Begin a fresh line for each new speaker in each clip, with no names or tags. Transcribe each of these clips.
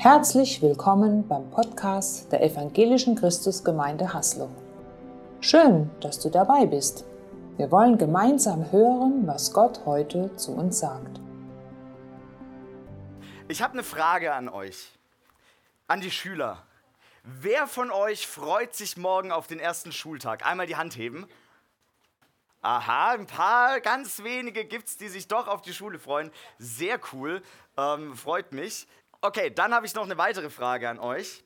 Herzlich willkommen beim Podcast der Evangelischen Christusgemeinde Haslo. Schön, dass du dabei bist. Wir wollen gemeinsam hören, was Gott heute zu uns sagt.
Ich habe eine Frage an euch, an die Schüler. Wer von euch freut sich morgen auf den ersten Schultag? Einmal die Hand heben. Aha, ein paar ganz wenige gibt es, die sich doch auf die Schule freuen. Sehr cool, ähm, freut mich. Okay, dann habe ich noch eine weitere Frage an euch.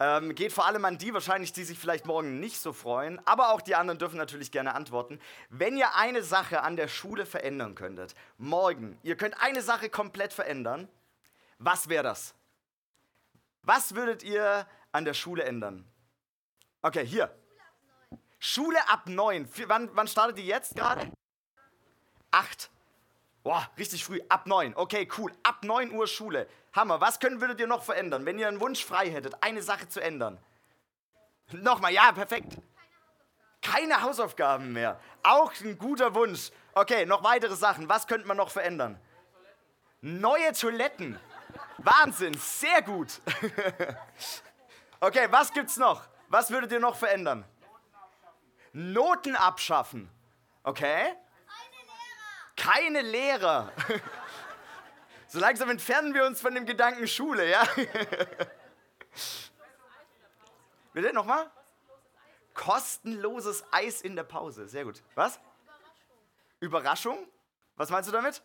Ähm, geht vor allem an die wahrscheinlich, die sich vielleicht morgen nicht so freuen, aber auch die anderen dürfen natürlich gerne antworten. Wenn ihr eine Sache an der Schule verändern könntet, morgen, ihr könnt eine Sache komplett verändern, was wäre das? Was würdet ihr an der Schule ändern? Okay, hier. Schule ab neun. Wann, wann startet die jetzt gerade? Acht. Boah, richtig früh, ab 9. Okay, cool. Ab 9 Uhr Schule. Hammer. Was können, würdet ihr noch verändern, wenn ihr einen Wunsch frei hättet, eine Sache zu ändern? Nochmal, ja, perfekt. Keine Hausaufgaben mehr. Auch ein guter Wunsch. Okay, noch weitere Sachen. Was könnte man noch verändern? Neue Toiletten. Wahnsinn, sehr gut. okay, was gibt's noch? Was würdet ihr noch verändern? Noten abschaffen. Okay? Keine Lehrer. So langsam entfernen wir uns von dem Gedanken Schule, ja? Bitte nochmal? Kostenloses Eis in der Pause. Sehr gut. Was? Überraschung. Überraschung? Was meinst du damit?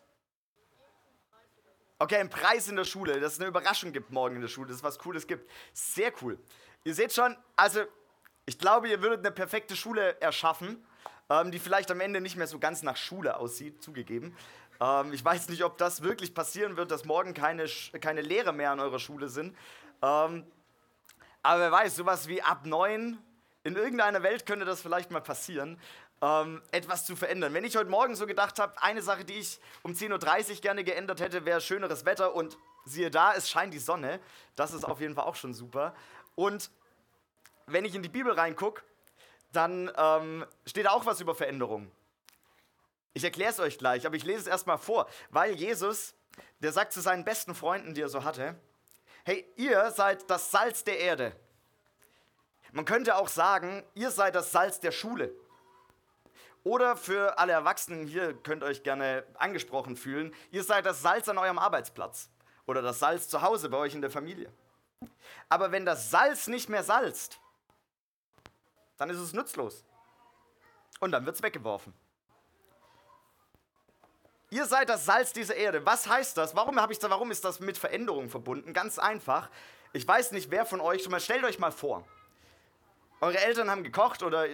Okay, ein Preis in der Schule, dass es eine Überraschung gibt morgen in der Schule, dass es was Cooles gibt. Sehr cool. Ihr seht schon, also ich glaube, ihr würdet eine perfekte Schule erschaffen ähm, die vielleicht am Ende nicht mehr so ganz nach Schule aussieht, zugegeben. Ähm, ich weiß nicht, ob das wirklich passieren wird, dass morgen keine, keine Lehrer mehr an eurer Schule sind. Ähm, aber wer weiß, sowas wie ab neun, in irgendeiner Welt könnte das vielleicht mal passieren, ähm, etwas zu verändern. Wenn ich heute Morgen so gedacht habe, eine Sache, die ich um 10.30 Uhr gerne geändert hätte, wäre schöneres Wetter und siehe da, es scheint die Sonne. Das ist auf jeden Fall auch schon super. Und wenn ich in die Bibel reingucke, dann ähm, steht auch was über Veränderung. Ich erkläre es euch gleich, aber ich lese es erstmal vor, weil Jesus, der sagt zu seinen besten Freunden, die er so hatte, hey, ihr seid das Salz der Erde. Man könnte auch sagen, ihr seid das Salz der Schule. Oder für alle Erwachsenen hier könnt euch gerne angesprochen fühlen, ihr seid das Salz an eurem Arbeitsplatz oder das Salz zu Hause bei euch in der Familie. Aber wenn das Salz nicht mehr salzt, dann ist es nutzlos. Und dann wird es weggeworfen. Ihr seid das Salz dieser Erde. Was heißt das? Warum, ich, warum ist das mit Veränderung verbunden? Ganz einfach. Ich weiß nicht, wer von euch, stellt euch mal vor. Eure Eltern haben gekocht oder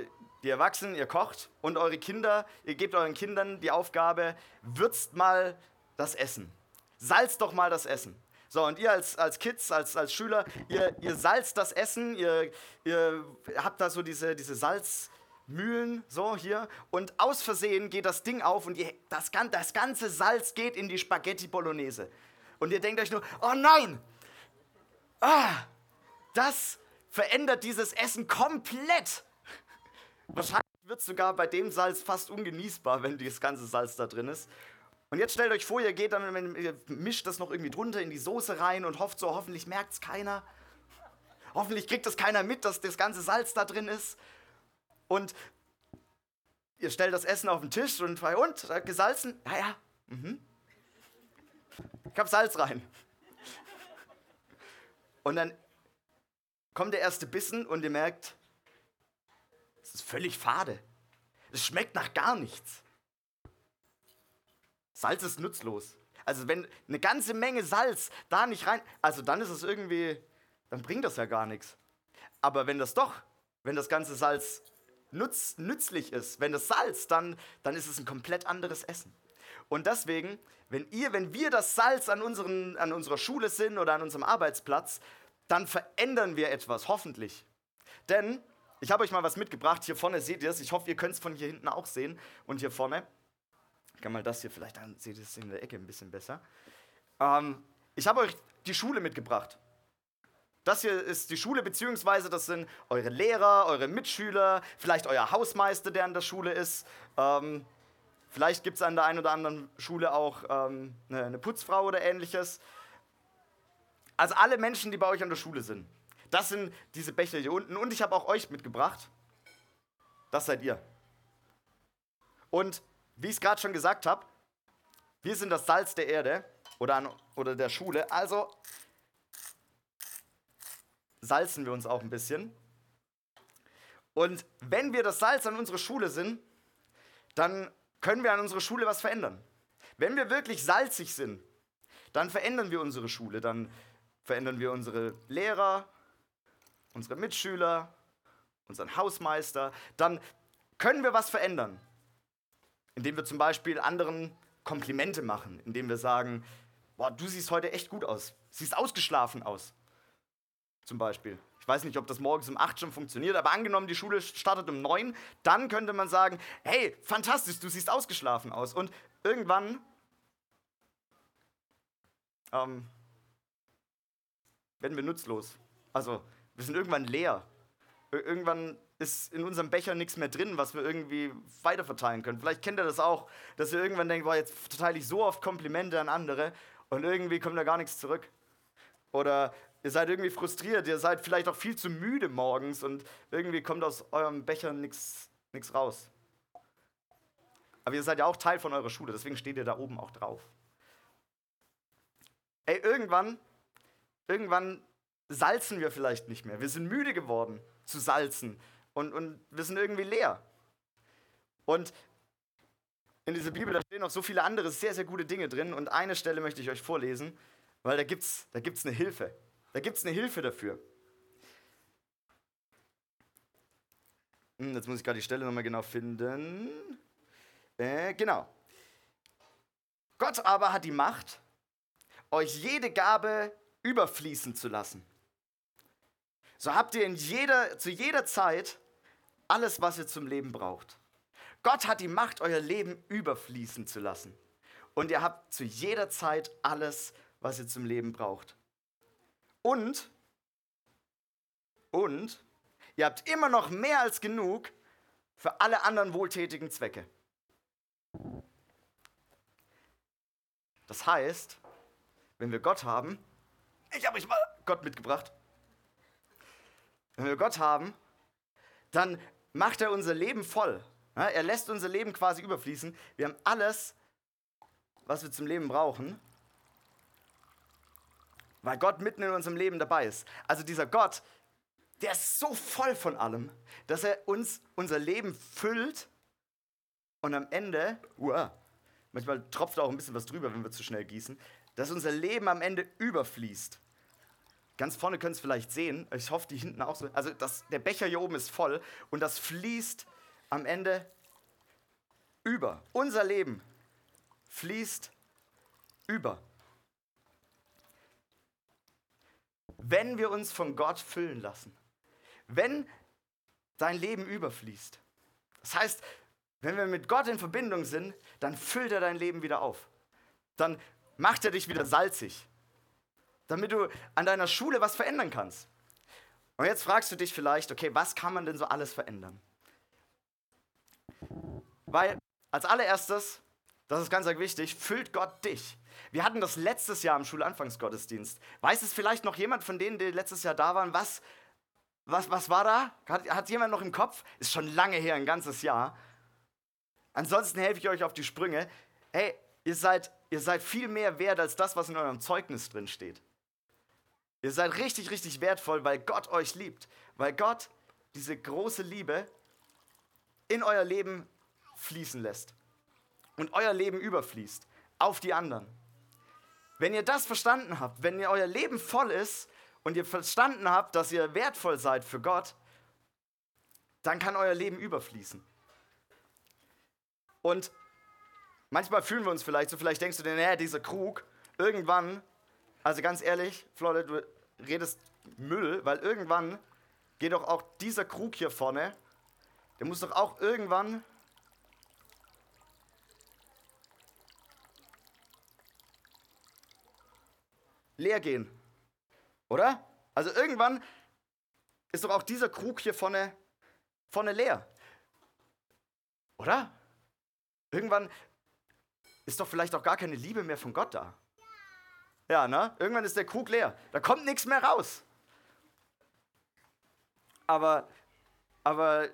die Erwachsenen, ihr kocht und eure Kinder, ihr gebt euren Kindern die Aufgabe, würzt mal das Essen. Salzt doch mal das Essen. So, und ihr als, als Kids, als, als Schüler, ihr, ihr salzt das Essen, ihr, ihr habt da so diese, diese Salzmühlen, so hier, und aus Versehen geht das Ding auf und ihr, das, das ganze Salz geht in die Spaghetti Bolognese. Und ihr denkt euch nur, oh nein, ah, das verändert dieses Essen komplett. Wahrscheinlich wird es sogar bei dem Salz fast ungenießbar, wenn das ganze Salz da drin ist. Und jetzt stellt euch vor, ihr geht dann, ihr mischt das noch irgendwie drunter in die Soße rein und hofft so, hoffentlich merkt es keiner. Hoffentlich kriegt das keiner mit, dass das ganze Salz da drin ist. Und ihr stellt das Essen auf den Tisch und bei und gesalzen? Ja, ja. Mhm. Ich hab Salz rein. Und dann kommt der erste Bissen und ihr merkt, es ist völlig fade. Es schmeckt nach gar nichts. Salz ist nutzlos. Also wenn eine ganze Menge Salz da nicht rein, also dann ist es irgendwie, dann bringt das ja gar nichts. Aber wenn das doch, wenn das ganze Salz nutz, nützlich ist, wenn das Salz, dann, dann ist es ein komplett anderes Essen. Und deswegen, wenn ihr, wenn wir das Salz an, unseren, an unserer Schule sind oder an unserem Arbeitsplatz, dann verändern wir etwas, hoffentlich. Denn ich habe euch mal was mitgebracht. Hier vorne seht ihr es. Ich hoffe, ihr könnt es von hier hinten auch sehen. Und hier vorne. Ich kann mal das hier, vielleicht dann seht ihr es in der Ecke ein bisschen besser. Ähm, ich habe euch die Schule mitgebracht. Das hier ist die Schule, beziehungsweise das sind eure Lehrer, eure Mitschüler, vielleicht euer Hausmeister, der an der Schule ist. Ähm, vielleicht gibt es an der einen oder anderen Schule auch ähm, eine, eine Putzfrau oder ähnliches. Also alle Menschen, die bei euch an der Schule sind. Das sind diese Becher hier unten. Und ich habe auch euch mitgebracht. Das seid ihr. Und wie ich es gerade schon gesagt habe, wir sind das Salz der Erde oder, an, oder der Schule. Also salzen wir uns auch ein bisschen. Und wenn wir das Salz an unserer Schule sind, dann können wir an unserer Schule was verändern. Wenn wir wirklich salzig sind, dann verändern wir unsere Schule, dann verändern wir unsere Lehrer, unsere Mitschüler, unseren Hausmeister, dann können wir was verändern, indem wir zum Beispiel anderen Komplimente machen, indem wir sagen, boah, du siehst heute echt gut aus, siehst ausgeschlafen aus, zum Beispiel. Ich weiß nicht, ob das morgens um 8 schon funktioniert, aber angenommen, die Schule startet um 9, dann könnte man sagen, hey, fantastisch, du siehst ausgeschlafen aus. Und irgendwann ähm, werden wir nutzlos. Also wir sind irgendwann leer. Irgendwann ist in unserem Becher nichts mehr drin, was wir irgendwie weiterverteilen können. Vielleicht kennt ihr das auch, dass ihr irgendwann denkt, boah, jetzt verteile ich so oft Komplimente an andere und irgendwie kommt da gar nichts zurück. Oder ihr seid irgendwie frustriert, ihr seid vielleicht auch viel zu müde morgens und irgendwie kommt aus eurem Becher nichts raus. Aber ihr seid ja auch Teil von eurer Schule, deswegen steht ihr da oben auch drauf. Ey, irgendwann, irgendwann salzen wir vielleicht nicht mehr. Wir sind müde geworden zu salzen und, und wir sind irgendwie leer. Und in dieser Bibel, da stehen noch so viele andere sehr, sehr gute Dinge drin. Und eine Stelle möchte ich euch vorlesen, weil da gibt es da gibt's eine Hilfe. Da gibt es eine Hilfe dafür. Hm, jetzt muss ich gerade die Stelle nochmal genau finden. Äh, genau. Gott aber hat die Macht, euch jede Gabe überfließen zu lassen. So habt ihr in jeder, zu jeder Zeit alles, was ihr zum Leben braucht. Gott hat die Macht, euer Leben überfließen zu lassen. Und ihr habt zu jeder Zeit alles, was ihr zum Leben braucht. Und, und, ihr habt immer noch mehr als genug für alle anderen wohltätigen Zwecke. Das heißt, wenn wir Gott haben, ich habe euch mal Gott mitgebracht, wenn wir Gott haben, dann macht er unser Leben voll. Er lässt unser Leben quasi überfließen. Wir haben alles, was wir zum Leben brauchen, weil Gott mitten in unserem Leben dabei ist. Also dieser Gott, der ist so voll von allem, dass er uns unser Leben füllt und am Ende, uah, manchmal tropft auch ein bisschen was drüber, wenn wir zu schnell gießen, dass unser Leben am Ende überfließt. Ganz vorne könnt ihr es vielleicht sehen. Ich hoffe, die hinten auch so. Also das, der Becher hier oben ist voll und das fließt am Ende über. Unser Leben fließt über. Wenn wir uns von Gott füllen lassen. Wenn dein Leben überfließt. Das heißt, wenn wir mit Gott in Verbindung sind, dann füllt er dein Leben wieder auf. Dann macht er dich wieder salzig damit du an deiner Schule was verändern kannst. Und jetzt fragst du dich vielleicht, okay, was kann man denn so alles verändern? Weil als allererstes, das ist ganz wichtig, füllt Gott dich. Wir hatten das letztes Jahr im Schulanfangsgottesdienst. Weiß es vielleicht noch jemand von denen, die letztes Jahr da waren, was, was, was war da? Hat, hat jemand noch im Kopf? Ist schon lange her, ein ganzes Jahr. Ansonsten helfe ich euch auf die Sprünge. Hey, ihr seid, ihr seid viel mehr wert als das, was in eurem Zeugnis drin steht. Ihr seid richtig, richtig wertvoll, weil Gott euch liebt. Weil Gott diese große Liebe in euer Leben fließen lässt. Und euer Leben überfließt auf die anderen. Wenn ihr das verstanden habt, wenn ihr euer Leben voll ist und ihr verstanden habt, dass ihr wertvoll seid für Gott, dann kann euer Leben überfließen. Und manchmal fühlen wir uns vielleicht so, vielleicht denkst du dir, naja, dieser Krug, irgendwann, also ganz ehrlich, Florida, du redest Müll, weil irgendwann geht doch auch dieser Krug hier vorne, der muss doch auch irgendwann leer gehen. Oder? Also irgendwann ist doch auch dieser Krug hier vorne, vorne leer. Oder? Irgendwann ist doch vielleicht auch gar keine Liebe mehr von Gott da. Ja, ne? Irgendwann ist der Krug leer. Da kommt nichts mehr raus. Aber, aber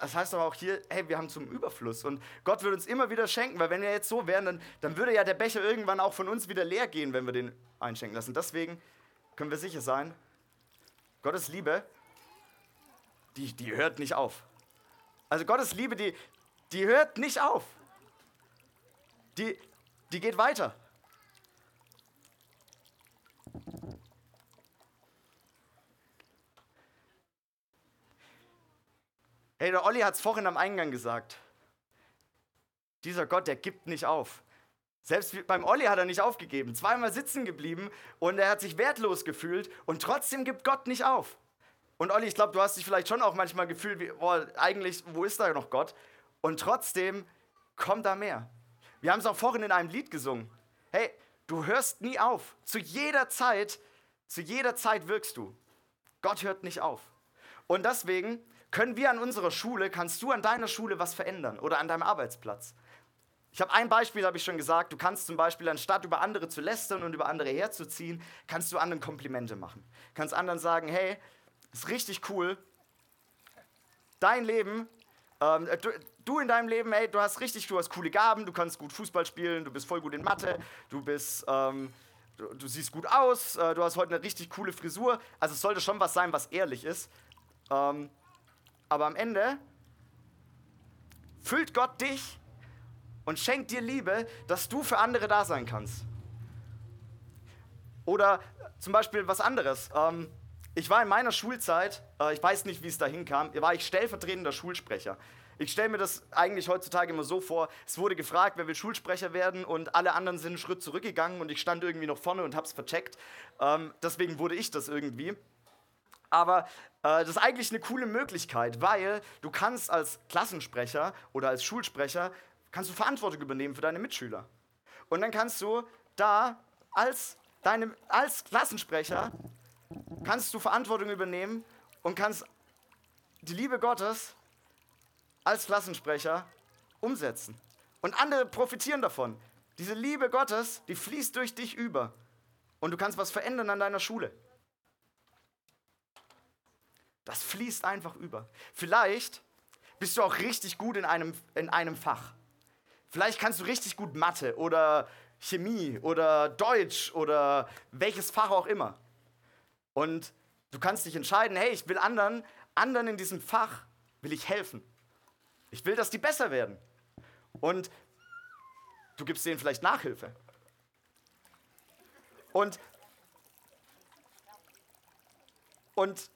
das heißt aber auch hier, hey, wir haben zum Überfluss und Gott wird uns immer wieder schenken, weil wenn wir jetzt so wären, dann, dann würde ja der Becher irgendwann auch von uns wieder leer gehen, wenn wir den einschenken lassen. Deswegen können wir sicher sein, Gottes Liebe, die, die hört nicht auf. Also Gottes Liebe, die, die hört nicht auf. Die, die geht weiter. Hey, der Olli hat es vorhin am Eingang gesagt. Dieser Gott, der gibt nicht auf. Selbst beim Olli hat er nicht aufgegeben. Zweimal sitzen geblieben und er hat sich wertlos gefühlt und trotzdem gibt Gott nicht auf. Und Olli, ich glaube, du hast dich vielleicht schon auch manchmal gefühlt, wie, boah, eigentlich, wo ist da noch Gott? Und trotzdem kommt da mehr. Wir haben es auch vorhin in einem Lied gesungen. Hey, du hörst nie auf. Zu jeder Zeit, zu jeder Zeit wirkst du. Gott hört nicht auf. Und deswegen können wir an unserer Schule, kannst du an deiner Schule was verändern oder an deinem Arbeitsplatz. Ich habe ein Beispiel, habe ich schon gesagt. Du kannst zum Beispiel, anstatt über andere zu lästern und über andere herzuziehen, kannst du anderen Komplimente machen. Kannst anderen sagen, hey, ist richtig cool. Dein Leben, ähm, du, du, in deinem Leben, hey, du hast richtig, du hast coole Gaben, du kannst gut Fußball spielen, du bist voll gut in Mathe, du bist, ähm, du, du, siehst gut aus, äh, du hast heute eine richtig coole Frisur. Also es sollte schon was sein, was ehrlich ist. Ähm, aber am Ende füllt Gott dich und schenkt dir Liebe, dass du für andere da sein kannst. Oder zum Beispiel was anderes. Ähm, ich war in meiner Schulzeit, äh, ich weiß nicht, wie es dahin kam, war ich stellvertretender Schulsprecher. Ich stelle mir das eigentlich heutzutage immer so vor, es wurde gefragt, wer will Schulsprecher werden und alle anderen sind einen Schritt zurückgegangen und ich stand irgendwie noch vorne und habe es vercheckt. Ähm, deswegen wurde ich das irgendwie. Aber äh, das ist eigentlich eine coole Möglichkeit, weil du kannst als Klassensprecher oder als Schulsprecher kannst du Verantwortung übernehmen für deine Mitschüler. Und dann kannst du da als, deine, als Klassensprecher kannst du Verantwortung übernehmen und kannst die Liebe Gottes als Klassensprecher umsetzen. Und andere profitieren davon. Diese Liebe Gottes, die fließt durch dich über. Und du kannst was verändern an deiner Schule. Das fließt einfach über. Vielleicht bist du auch richtig gut in einem, in einem Fach. Vielleicht kannst du richtig gut Mathe oder Chemie oder Deutsch oder welches Fach auch immer. Und du kannst dich entscheiden, hey, ich will anderen, anderen in diesem Fach, will ich helfen. Ich will, dass die besser werden. Und du gibst denen vielleicht Nachhilfe. Und, und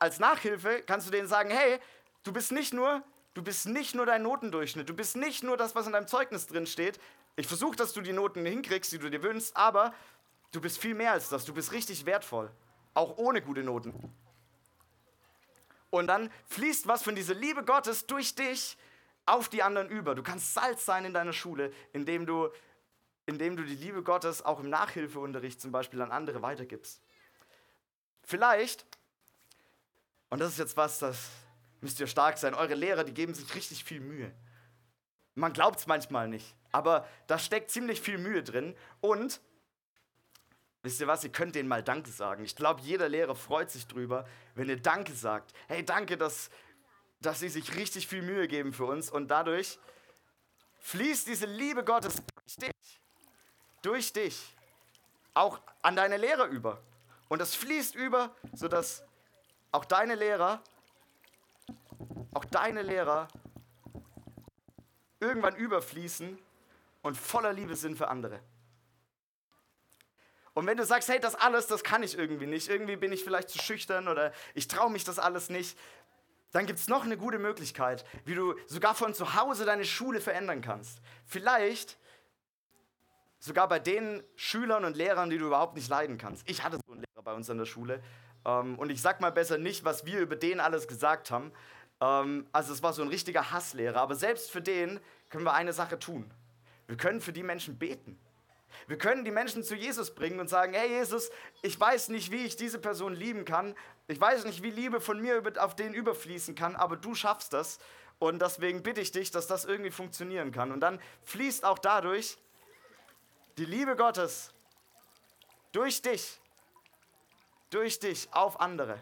als Nachhilfe kannst du denen sagen, hey, du bist nicht nur, du bist nicht nur dein Notendurchschnitt, du bist nicht nur das, was in deinem Zeugnis drin steht. Ich versuche, dass du die Noten hinkriegst, die du dir wünschst, aber du bist viel mehr als das. Du bist richtig wertvoll, auch ohne gute Noten. Und dann fließt was von dieser Liebe Gottes durch dich auf die anderen über. Du kannst Salz sein in deiner Schule, indem du, indem du die Liebe Gottes auch im Nachhilfeunterricht zum Beispiel an andere weitergibst. Vielleicht und das ist jetzt was, das müsst ihr stark sein. Eure Lehrer, die geben sich richtig viel Mühe. Man glaubt es manchmal nicht, aber da steckt ziemlich viel Mühe drin. Und wisst ihr was, ihr könnt denen mal Danke sagen. Ich glaube, jeder Lehrer freut sich drüber, wenn ihr Danke sagt. Hey, danke, dass, dass sie sich richtig viel Mühe geben für uns. Und dadurch fließt diese Liebe Gottes durch dich, durch dich, auch an deine Lehrer über. Und das fließt über, sodass auch deine Lehrer, auch deine Lehrer irgendwann überfließen und voller Liebe sind für andere. Und wenn du sagst, hey, das alles, das kann ich irgendwie nicht, irgendwie bin ich vielleicht zu schüchtern oder ich traue mich das alles nicht, dann gibt es noch eine gute Möglichkeit, wie du sogar von zu Hause deine Schule verändern kannst. Vielleicht sogar bei den Schülern und Lehrern, die du überhaupt nicht leiden kannst. Ich hatte so einen Lehrer bei uns an der Schule, ähm, und ich sag mal besser nicht, was wir über den alles gesagt haben. Ähm, also es war so ein richtiger Hasslehrer. Aber selbst für den können wir eine Sache tun. Wir können für die Menschen beten. Wir können die Menschen zu Jesus bringen und sagen, hey Jesus, ich weiß nicht, wie ich diese Person lieben kann. Ich weiß nicht, wie Liebe von mir auf den überfließen kann, aber du schaffst das. Und deswegen bitte ich dich, dass das irgendwie funktionieren kann. Und dann fließt auch dadurch die Liebe Gottes Durch dich. Durch dich auf andere.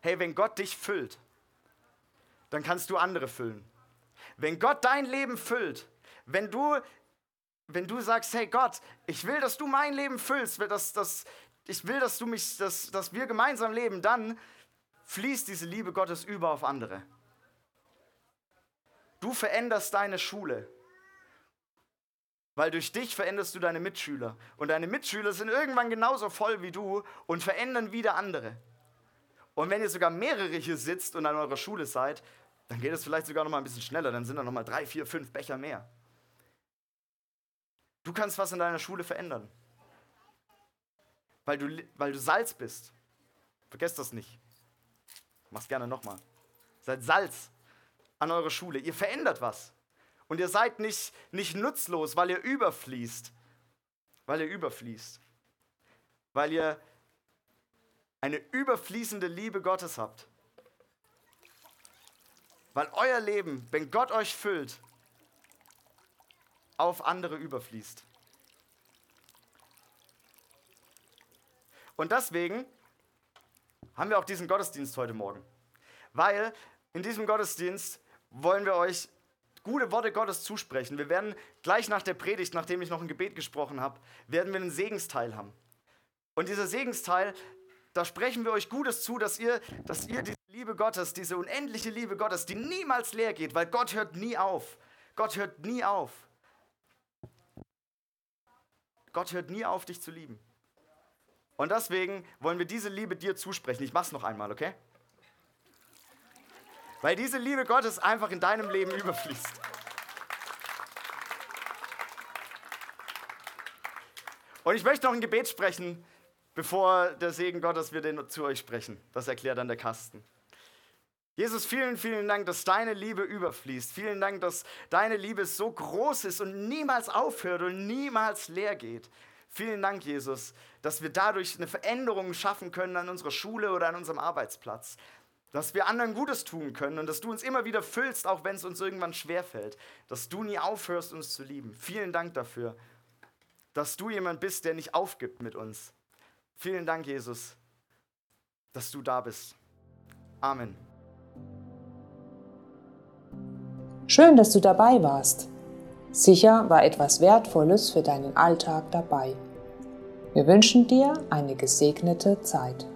Hey, wenn Gott dich füllt, dann kannst du andere füllen. Wenn Gott dein Leben füllt, wenn du, wenn du sagst, hey Gott, ich will, dass du mein Leben füllst, dass, dass, ich will, dass, du mich, dass, dass wir gemeinsam leben, dann fließt diese Liebe Gottes über auf andere. Du veränderst deine Schule, weil durch dich veränderst du deine Mitschüler. Und deine Mitschüler sind irgendwann genauso voll wie du und verändern wieder andere. Und wenn ihr sogar mehrere hier sitzt und an eurer Schule seid, dann geht es vielleicht sogar noch mal ein bisschen schneller. Dann sind da noch mal drei, vier, fünf Becher mehr. Du kannst was in deiner Schule verändern, weil du, weil du Salz bist. Vergesst das nicht. Mach's gerne noch mal. Seid Salz an eurer Schule. Ihr verändert was. Und ihr seid nicht, nicht nutzlos, weil ihr überfließt. Weil ihr überfließt. Weil ihr eine überfließende Liebe Gottes habt. Weil euer Leben, wenn Gott euch füllt, auf andere überfließt. Und deswegen haben wir auch diesen Gottesdienst heute Morgen. Weil in diesem Gottesdienst wollen wir euch gute Worte Gottes zusprechen. Wir werden gleich nach der Predigt, nachdem ich noch ein Gebet gesprochen habe, werden wir einen Segensteil haben. Und dieser Segensteil, da sprechen wir euch Gutes zu, dass ihr, dass ihr diese Liebe Gottes, diese unendliche Liebe Gottes, die niemals leer geht, weil Gott hört nie auf. Gott hört nie auf. Gott hört nie auf, dich zu lieben. Und deswegen wollen wir diese Liebe dir zusprechen. Ich mach's noch einmal, okay? Weil diese Liebe Gottes einfach in deinem Leben überfließt. Und ich möchte noch ein Gebet sprechen bevor der Segen Gottes wir den zu euch sprechen. Das erklärt dann der Kasten. Jesus, vielen, vielen Dank, dass deine Liebe überfließt. Vielen Dank, dass deine Liebe so groß ist und niemals aufhört und niemals leer geht. Vielen Dank, Jesus, dass wir dadurch eine Veränderung schaffen können an unserer Schule oder an unserem Arbeitsplatz. Dass wir anderen Gutes tun können und dass du uns immer wieder füllst, auch wenn es uns irgendwann schwerfällt. Dass du nie aufhörst, uns zu lieben. Vielen Dank dafür, dass du jemand bist, der nicht aufgibt mit uns. Vielen Dank, Jesus, dass du da bist. Amen.
Schön, dass du dabei warst. Sicher war etwas Wertvolles für deinen Alltag dabei. Wir wünschen dir eine gesegnete Zeit.